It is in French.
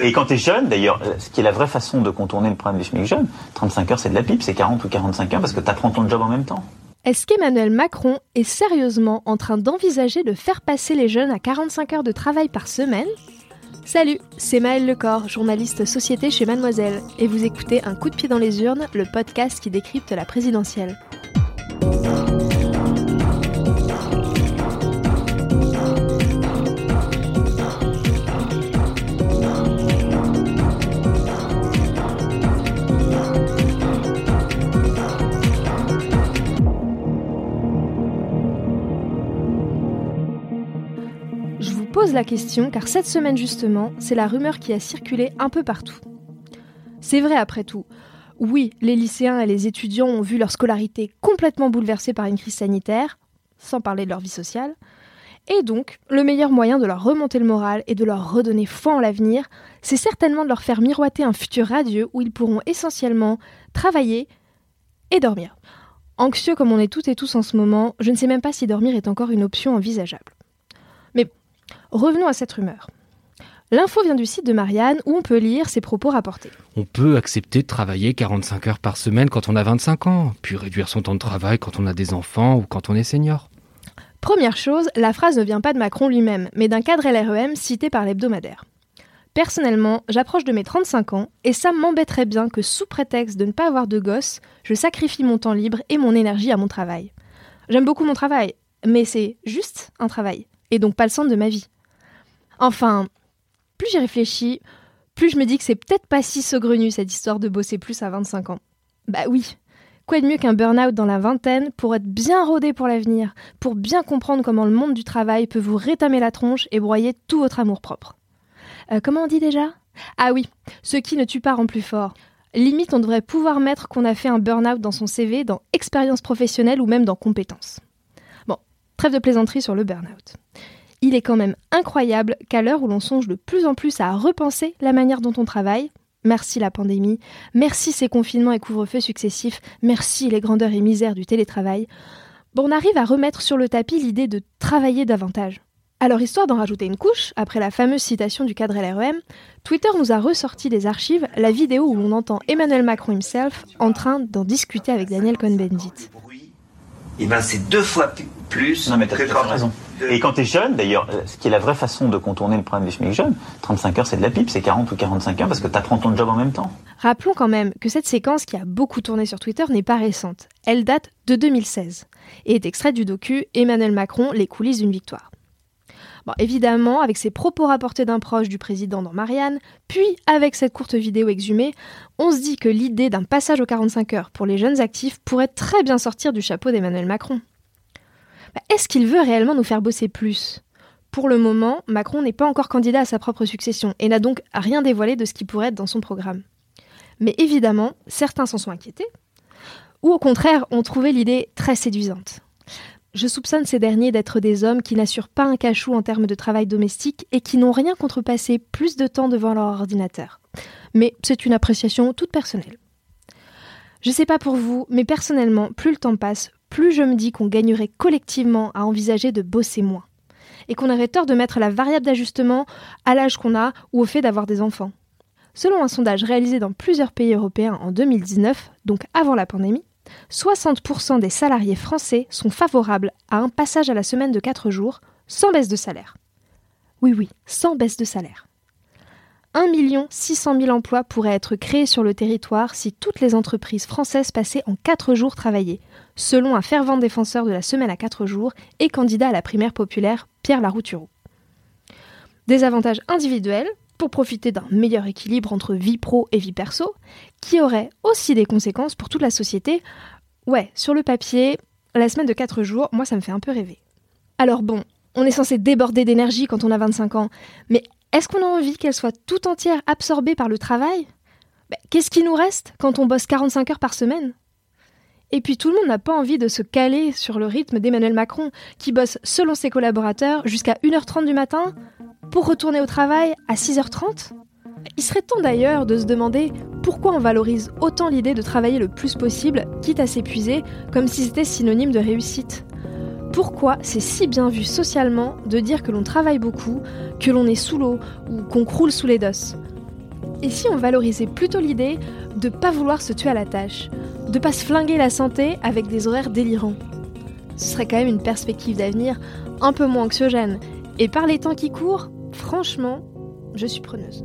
Et quand tu es jeune, d'ailleurs, euh, ce qui est la vraie façon de contourner le problème du SMIC jeune, 35 heures c'est de la pipe, c'est 40 ou 45 heures parce que tu apprends ton job en même temps. Est-ce qu'Emmanuel Macron est sérieusement en train d'envisager de faire passer les jeunes à 45 heures de travail par semaine? Salut, c'est Maëlle Lecor, journaliste société chez Mademoiselle, et vous écoutez Un coup de pied dans les urnes, le podcast qui décrypte la présidentielle. Pose la question car cette semaine justement, c'est la rumeur qui a circulé un peu partout. C'est vrai après tout. Oui, les lycéens et les étudiants ont vu leur scolarité complètement bouleversée par une crise sanitaire, sans parler de leur vie sociale. Et donc, le meilleur moyen de leur remonter le moral et de leur redonner foi en l'avenir, c'est certainement de leur faire miroiter un futur radieux où ils pourront essentiellement travailler et dormir. Anxieux comme on est toutes et tous en ce moment, je ne sais même pas si dormir est encore une option envisageable. Revenons à cette rumeur. L'info vient du site de Marianne où on peut lire ses propos rapportés. On peut accepter de travailler 45 heures par semaine quand on a 25 ans, puis réduire son temps de travail quand on a des enfants ou quand on est senior. Première chose, la phrase ne vient pas de Macron lui-même, mais d'un cadre LREM cité par l'hebdomadaire. Personnellement, j'approche de mes 35 ans et ça m'embêterait bien que sous prétexte de ne pas avoir de gosse, je sacrifie mon temps libre et mon énergie à mon travail. J'aime beaucoup mon travail, mais c'est juste un travail, et donc pas le centre de ma vie. Enfin, plus j'y réfléchis, plus je me dis que c'est peut-être pas si saugrenu cette histoire de bosser plus à 25 ans. Bah oui, quoi de mieux qu'un burn-out dans la vingtaine pour être bien rodé pour l'avenir, pour bien comprendre comment le monde du travail peut vous rétamer la tronche et broyer tout votre amour-propre. Euh, comment on dit déjà? Ah oui, ce qui ne tue pas rend plus fort. Limite, on devrait pouvoir mettre qu'on a fait un burn-out dans son CV, dans expérience professionnelle ou même dans compétences. Trêve de plaisanterie sur le burn-out il est quand même incroyable qu'à l'heure où l'on songe de plus en plus à repenser la manière dont on travaille, merci la pandémie, merci ces confinements et couvre-feux successifs, merci les grandeurs et misères du télétravail, on arrive à remettre sur le tapis l'idée de travailler davantage. Alors, histoire d'en rajouter une couche, après la fameuse citation du cadre LREM, Twitter nous a ressorti des archives la vidéo où l'on entend Emmanuel Macron himself en train d'en discuter avec Daniel Cohn-Bendit. Eh ben, c'est deux fois plus. Non, mais t'as raison. Et quand tu es jeune, d'ailleurs, euh, ce qui est la vraie façon de contourner le problème du SMIC jeune, 35 heures c'est de la pipe, c'est 40 ou 45 heures parce que tu apprends ton job en même temps. Rappelons quand même que cette séquence qui a beaucoup tourné sur Twitter n'est pas récente. Elle date de 2016 et est extraite du docu Emmanuel Macron, les coulisses d'une victoire. Bon, évidemment, avec ses propos rapportés d'un proche du président dans Marianne, puis avec cette courte vidéo exhumée, on se dit que l'idée d'un passage aux 45 heures pour les jeunes actifs pourrait très bien sortir du chapeau d'Emmanuel Macron. Bah, est-ce qu'il veut réellement nous faire bosser plus? Pour le moment, Macron n'est pas encore candidat à sa propre succession et n'a donc rien dévoilé de ce qui pourrait être dans son programme. Mais évidemment, certains s'en sont inquiétés, ou au contraire ont trouvé l'idée très séduisante. Je soupçonne ces derniers d'être des hommes qui n'assurent pas un cachou en termes de travail domestique et qui n'ont rien contre passer plus de temps devant leur ordinateur. Mais c'est une appréciation toute personnelle. Je sais pas pour vous, mais personnellement, plus le temps passe, plus je me dis qu'on gagnerait collectivement à envisager de bosser moins. Et qu'on aurait tort de mettre la variable d'ajustement à l'âge qu'on a ou au fait d'avoir des enfants. Selon un sondage réalisé dans plusieurs pays européens en 2019, donc avant la pandémie, 60% des salariés français sont favorables à un passage à la semaine de 4 jours sans baisse de salaire. Oui, oui, sans baisse de salaire. 1 600 000 emplois pourraient être créés sur le territoire si toutes les entreprises françaises passaient en 4 jours travaillés, selon un fervent défenseur de la semaine à 4 jours et candidat à la primaire populaire, Pierre Laroutureau. Des avantages individuels pour profiter d'un meilleur équilibre entre vie pro et vie perso, qui auraient aussi des conséquences pour toute la société. Ouais, sur le papier, la semaine de 4 jours, moi ça me fait un peu rêver. Alors bon, On est censé déborder d'énergie quand on a 25 ans, mais est-ce qu'on a envie qu'elle soit tout entière absorbée par le travail? Ben, Qu'est-ce qui nous reste quand on bosse 45 heures par semaine? Et puis tout le monde n'a pas envie de se caler sur le rythme d'Emmanuel Macron, qui bosse selon ses collaborateurs jusqu'à 1h30 du matin pour retourner au travail à 6h30 Il serait temps d'ailleurs de se demander pourquoi on valorise autant l'idée de travailler le plus possible, quitte à s'épuiser, comme si c'était synonyme de réussite. Pourquoi c'est si bien vu socialement de dire que l'on travaille beaucoup, que l'on est sous l'eau ou qu'on croule sous les dosses Et si on valorisait plutôt l'idée de pas vouloir se tuer à la tâche, de pas se flinguer la santé avec des horaires délirants? Ce serait quand même une perspective d'avenir un peu moins anxiogène. Et par les temps qui courent, franchement, je suis preneuse.